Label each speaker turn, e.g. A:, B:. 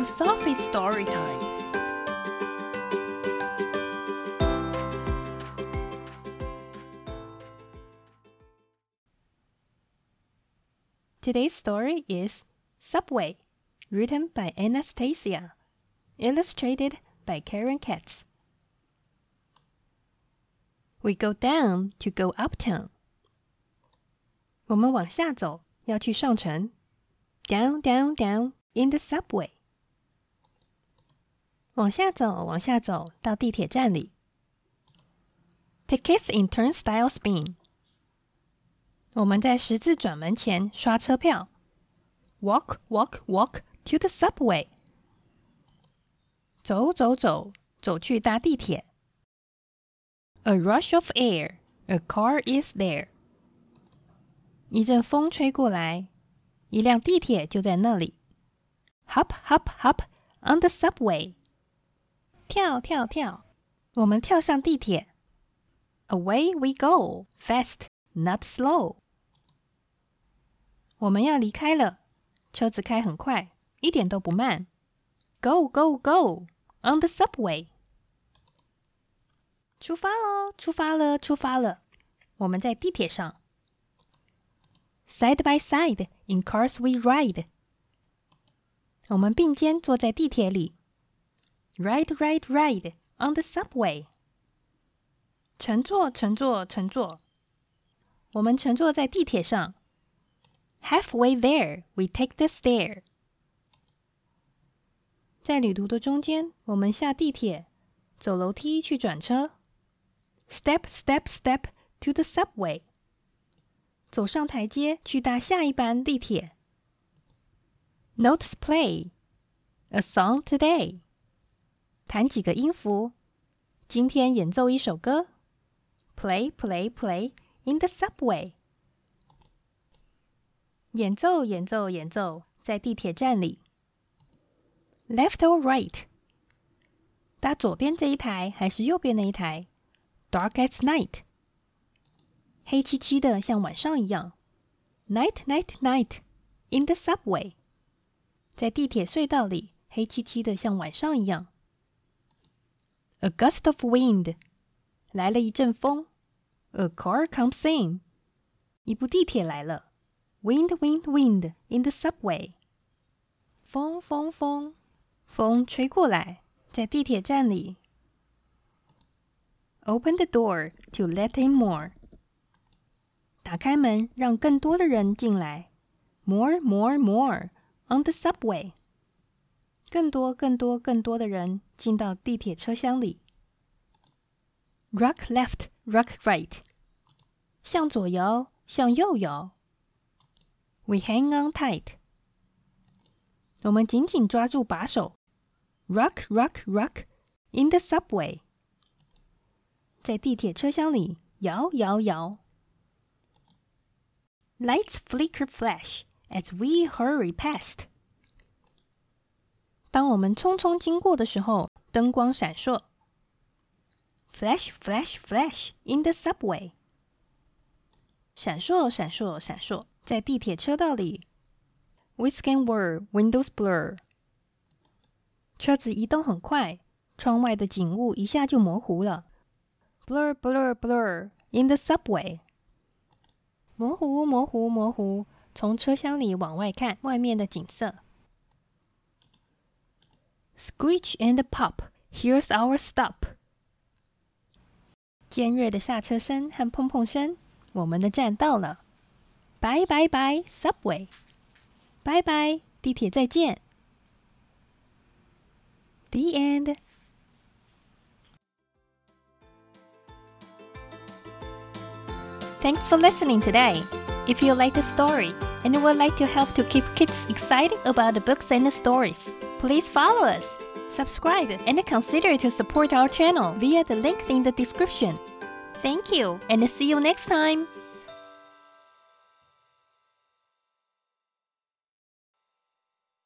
A: to Sophie's story time. Today's story is Subway, written by Anastasia, illustrated by Karen Katz. We go down to go uptown. 我们往下走，要去上城。Down, down, down in the subway. 往下走，往下走到地铁站里。Tickets in turnstile spin. 我们在十字转门前刷车票。Walk, walk, walk to the subway. 走走走，走去搭地铁。A rush of air, a car is there. 一阵风吹过来，一辆地铁就在那里。Hop, hop, hop on the subway. 跳跳跳，我们跳上地铁。Away we go, fast, not slow. 我们要离开了，车子开很快，一点都不慢。Go, go, go on the subway. 出发喽！出发了！出发了！我们在地铁上。Side by side in cars we ride。我们并肩坐在地铁里。 Ride, ride, ride on the subway。乘坐，乘坐，乘坐。我们乘坐在地铁上。Halfway there, we take the stair。在旅途的中间，我们下地铁，走楼梯去转车。Step, step, step to the subway。走上台阶去搭下一班地铁。Notes play a song today。 弹几个音符，今天演奏一首歌。Play, play, play in the subway。演奏，演奏，演奏，在地铁站里。Left or right？搭左边这一台还是右边那一台？Dark as night，黑漆漆的，像晚上一样。Night, night, night in the subway，在地铁隧道里，黑漆漆的，像晚上一样。A gust of wind，来了一阵风。A car comes in，一部地铁来了。Wind, wind, wind in the subway，风风风，风吹过来，在地铁站里。Open the door to let in more。打开门，让更多的人进来。More, more, more on the subway。 更多、更多、更多的人进到地铁车厢里。Rock left, rock right。向左摇，向右摇。We hang on tight。我们紧紧抓住把手。Rock, rock, rock in the subway。在地铁车厢里摇摇摇。Lights flicker flash as we hurry past。 当我们匆匆经过的时候，灯光闪烁。Flash, flash, flash in the subway。闪烁，闪烁，闪烁，在地铁车道里。Whisk and whir, windows blur。车子移动很快，窗外的景物一下就模糊了。Blur, blur, blur in the subway。模糊，模糊，模糊。从车厢里往外看，外面的景色。Screech and pop, here's our stop。尖锐的刹车声和砰砰声，我们的站到了。拜拜拜，subway。拜拜，地铁再见。The end. Thanks for listening today. If you like the story and would like to help to keep kids excited about the books and the stories, please follow us, subscribe, and consider to support our channel via the link in the description. Thank you, and see you next time.